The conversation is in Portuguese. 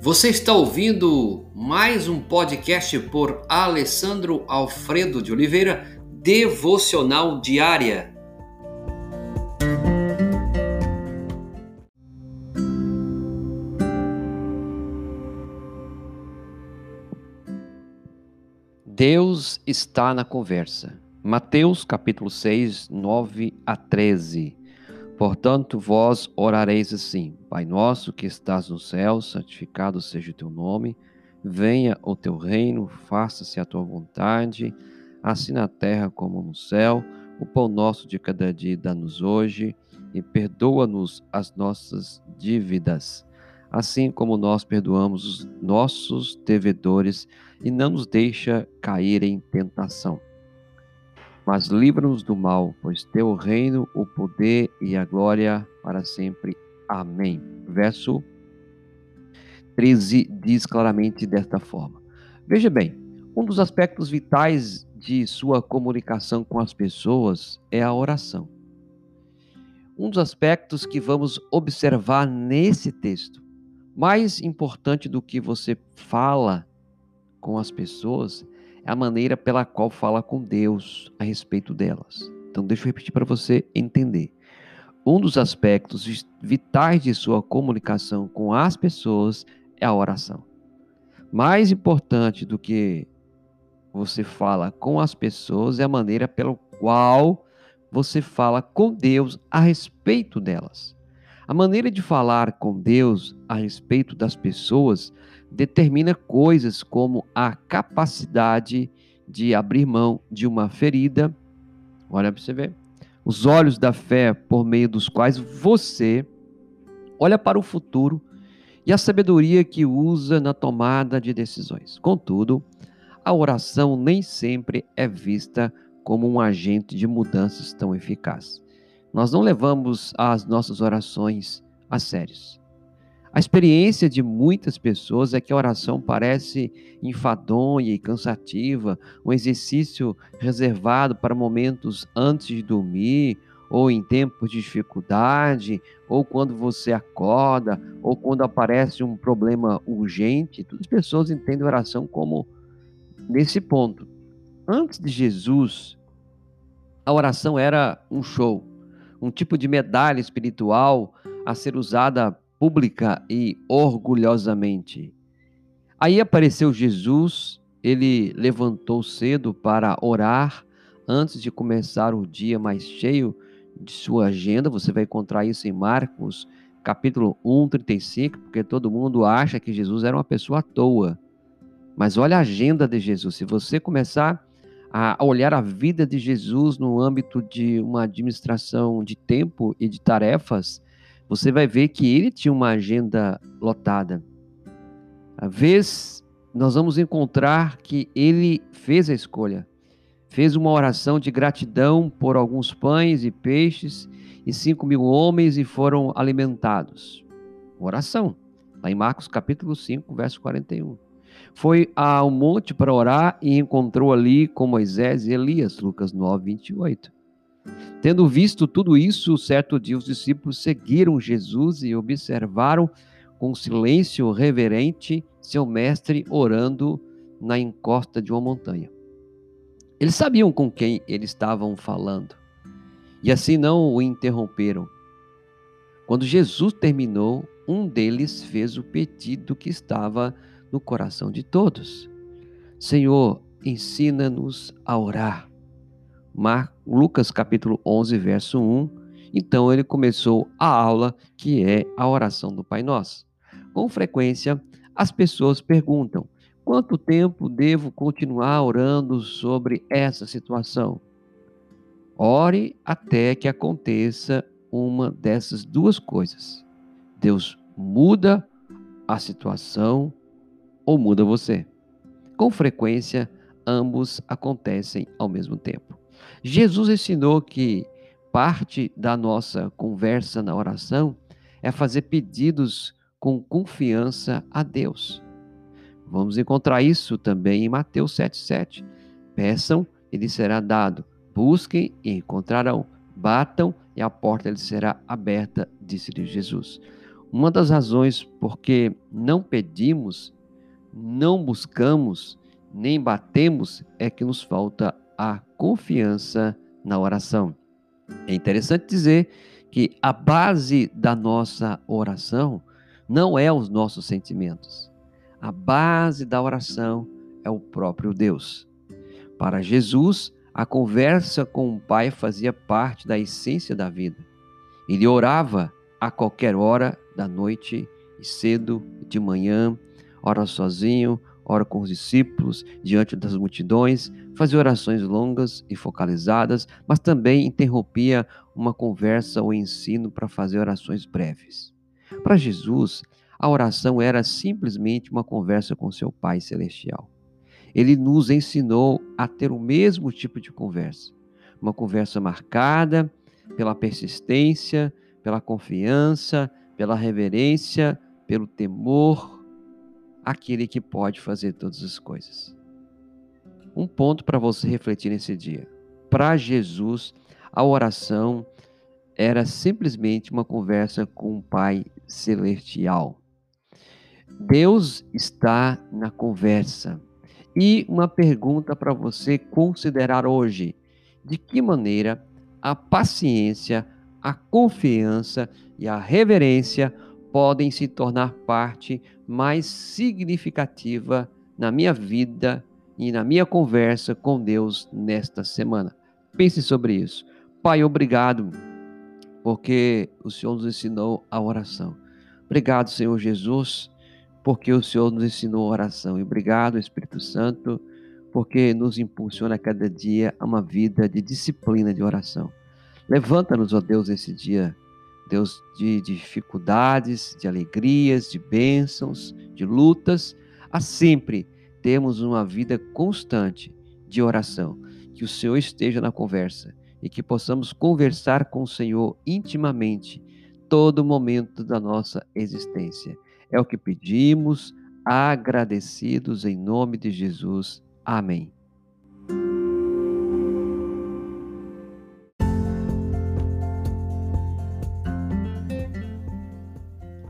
Você está ouvindo mais um podcast por Alessandro Alfredo de Oliveira, Devocional Diária. Deus está na conversa. Mateus capítulo 6, 9 a 13. Portanto, vós orareis assim: Pai nosso que estás no céu, santificado seja o teu nome, venha o teu reino, faça-se a tua vontade, assim na terra como no céu. O pão nosso de cada dia dá-nos hoje e perdoa-nos as nossas dívidas, assim como nós perdoamos os nossos devedores, e não nos deixa cair em tentação mas livra-nos do mal, pois teu reino, o poder e a glória para sempre. Amém. Verso 13 diz claramente desta forma. Veja bem, um dos aspectos vitais de sua comunicação com as pessoas é a oração. Um dos aspectos que vamos observar nesse texto, mais importante do que você fala com as pessoas, é a maneira pela qual fala com Deus a respeito delas. Então, deixa eu repetir para você entender. Um dos aspectos vitais de sua comunicação com as pessoas é a oração. Mais importante do que você fala com as pessoas é a maneira pela qual você fala com Deus a respeito delas. A maneira de falar com Deus a respeito das pessoas determina coisas como a capacidade de abrir mão de uma ferida. Olha para você ver. Os olhos da fé por meio dos quais você olha para o futuro e a sabedoria que usa na tomada de decisões. Contudo, a oração nem sempre é vista como um agente de mudanças tão eficaz. Nós não levamos as nossas orações a sérios. A experiência de muitas pessoas é que a oração parece enfadonha e cansativa, um exercício reservado para momentos antes de dormir, ou em tempos de dificuldade, ou quando você acorda, ou quando aparece um problema urgente. Todas as pessoas entendem a oração como nesse ponto. Antes de Jesus, a oração era um show, um tipo de medalha espiritual a ser usada pública e orgulhosamente. Aí apareceu Jesus, ele levantou cedo para orar antes de começar o dia mais cheio de sua agenda. Você vai encontrar isso em Marcos, capítulo 1, 35, porque todo mundo acha que Jesus era uma pessoa à toa. Mas olha a agenda de Jesus. Se você começar a olhar a vida de Jesus no âmbito de uma administração de tempo e de tarefas, você vai ver que ele tinha uma agenda lotada. A vez nós vamos encontrar que ele fez a escolha, fez uma oração de gratidão por alguns pães e peixes e cinco mil homens e foram alimentados. Oração, lá em Marcos capítulo 5, verso 41. Foi ao monte para orar e encontrou ali com Moisés e Elias, Lucas 9, 28. Tendo visto tudo isso, certo dia os discípulos seguiram Jesus e observaram com silêncio reverente seu mestre orando na encosta de uma montanha. Eles sabiam com quem eles estavam falando e assim não o interromperam. Quando Jesus terminou, um deles fez o pedido que estava no coração de todos: Senhor, ensina-nos a orar. Mar, Lucas capítulo 11, verso 1. Então ele começou a aula que é a oração do Pai Nosso. Com frequência, as pessoas perguntam: quanto tempo devo continuar orando sobre essa situação? Ore até que aconteça uma dessas duas coisas. Deus muda a situação ou muda você. Com frequência, ambos acontecem ao mesmo tempo. Jesus ensinou que parte da nossa conversa na oração é fazer pedidos com confiança a Deus. Vamos encontrar isso também em Mateus 7,7. Peçam e lhes será dado. Busquem e encontrarão. Batam e a porta lhes será aberta, disse-lhe Jesus. Uma das razões porque não pedimos, não buscamos, nem batemos é que nos falta a confiança na oração. É interessante dizer que a base da nossa oração não é os nossos sentimentos. A base da oração é o próprio Deus. Para Jesus, a conversa com o Pai fazia parte da essência da vida. Ele orava a qualquer hora da noite e cedo, de manhã, ora sozinho, ora com os discípulos, diante das multidões, fazia orações longas e focalizadas, mas também interrompia uma conversa ou ensino para fazer orações breves. Para Jesus, a oração era simplesmente uma conversa com seu Pai Celestial. Ele nos ensinou a ter o mesmo tipo de conversa, uma conversa marcada pela persistência, pela confiança, pela reverência, pelo temor, aquele que pode fazer todas as coisas. Um ponto para você refletir nesse dia. Para Jesus, a oração era simplesmente uma conversa com o Pai Celestial. Deus está na conversa. E uma pergunta para você considerar hoje: de que maneira a paciência, a confiança e a reverência podem se tornar parte mais significativa na minha vida e na minha conversa com Deus nesta semana. Pense sobre isso. Pai, obrigado, porque o Senhor nos ensinou a oração. Obrigado, Senhor Jesus, porque o Senhor nos ensinou a oração. E obrigado, Espírito Santo, porque nos impulsiona a cada dia a uma vida de disciplina de oração. Levanta-nos, ó Deus, esse dia, Deus de dificuldades, de alegrias, de bênçãos, de lutas, a sempre termos uma vida constante de oração. Que o Senhor esteja na conversa e que possamos conversar com o Senhor intimamente todo momento da nossa existência. É o que pedimos, agradecidos em nome de Jesus. Amém.